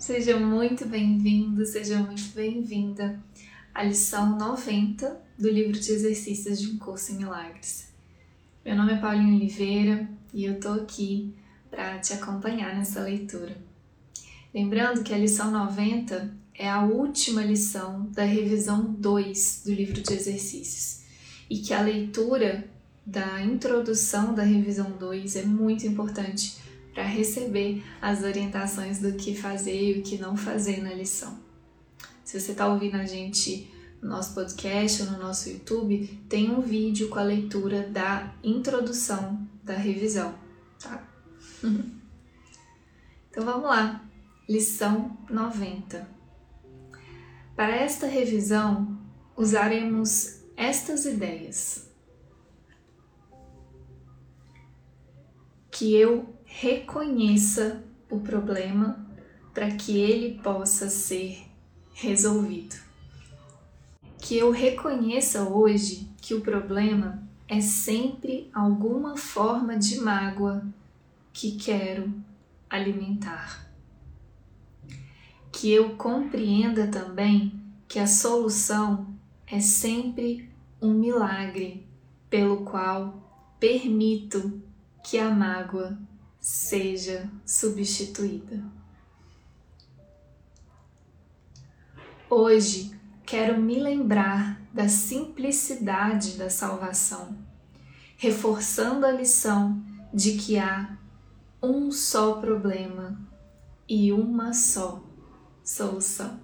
Seja muito bem-vindo, seja muito bem-vinda à lição 90 do livro de exercícios de um curso em milagres. Meu nome é Paulinho Oliveira e eu tô aqui para te acompanhar nessa leitura. Lembrando que a lição 90 é a última lição da revisão 2 do livro de exercícios e que a leitura da introdução da revisão 2 é muito importante para receber as orientações do que fazer e o que não fazer na lição. Se você está ouvindo a gente no nosso podcast ou no nosso YouTube, tem um vídeo com a leitura da introdução da revisão, tá? então vamos lá, lição 90. Para esta revisão, usaremos estas ideias. Que eu reconheça o problema para que ele possa ser resolvido. Que eu reconheça hoje que o problema é sempre alguma forma de mágoa que quero alimentar. Que eu compreenda também que a solução é sempre um milagre pelo qual permito que a mágoa seja substituída. Hoje quero me lembrar da simplicidade da salvação, reforçando a lição de que há um só problema e uma só solução.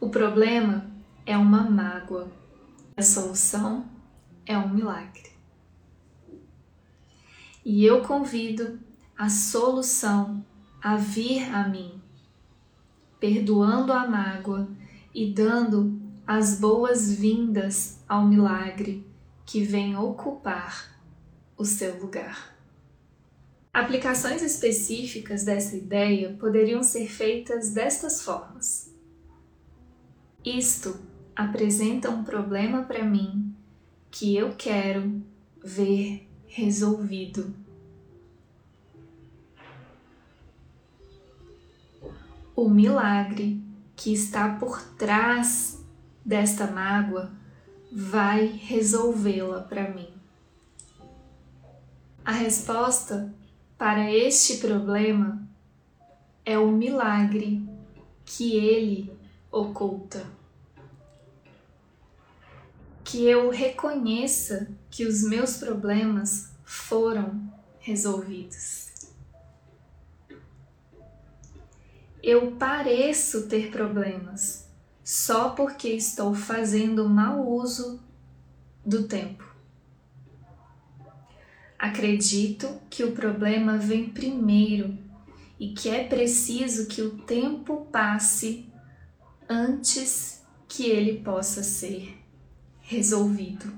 O problema é uma mágoa, a solução é um milagre. E eu convido a solução a vir a mim, perdoando a mágoa e dando as boas-vindas ao milagre que vem ocupar o seu lugar. Aplicações específicas dessa ideia poderiam ser feitas destas formas. Isto apresenta um problema para mim que eu quero ver resolvido. O milagre que está por trás desta mágoa vai resolvê-la para mim. A resposta para este problema é o milagre que ele oculta que eu reconheça que os meus problemas foram resolvidos. Eu pareço ter problemas só porque estou fazendo mau uso do tempo. Acredito que o problema vem primeiro e que é preciso que o tempo passe antes que ele possa ser resolvido.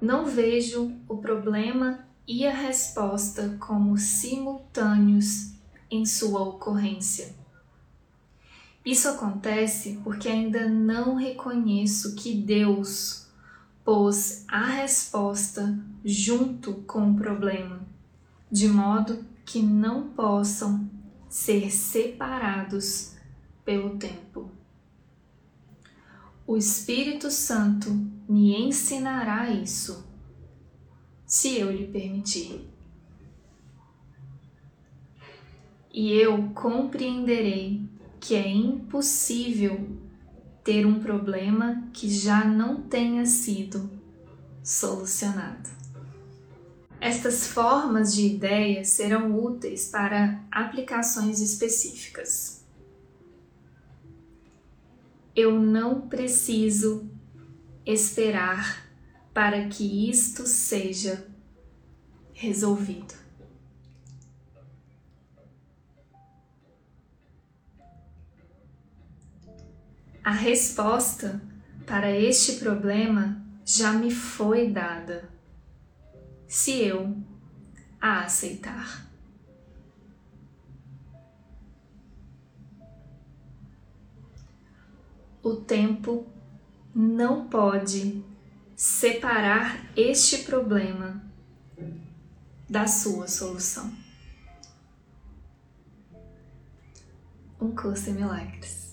Não vejo o problema e a resposta como simultâneos em sua ocorrência. Isso acontece porque ainda não reconheço que Deus pôs a resposta junto com o problema, de modo que não possam ser separados pelo tempo. O Espírito Santo me ensinará isso, se eu lhe permitir. E eu compreenderei que é impossível ter um problema que já não tenha sido solucionado. Estas formas de ideias serão úteis para aplicações específicas eu não preciso esperar para que isto seja resolvido. A resposta para este problema já me foi dada, se eu a aceitar. o tempo não pode separar este problema da sua solução. Um curso em milagres.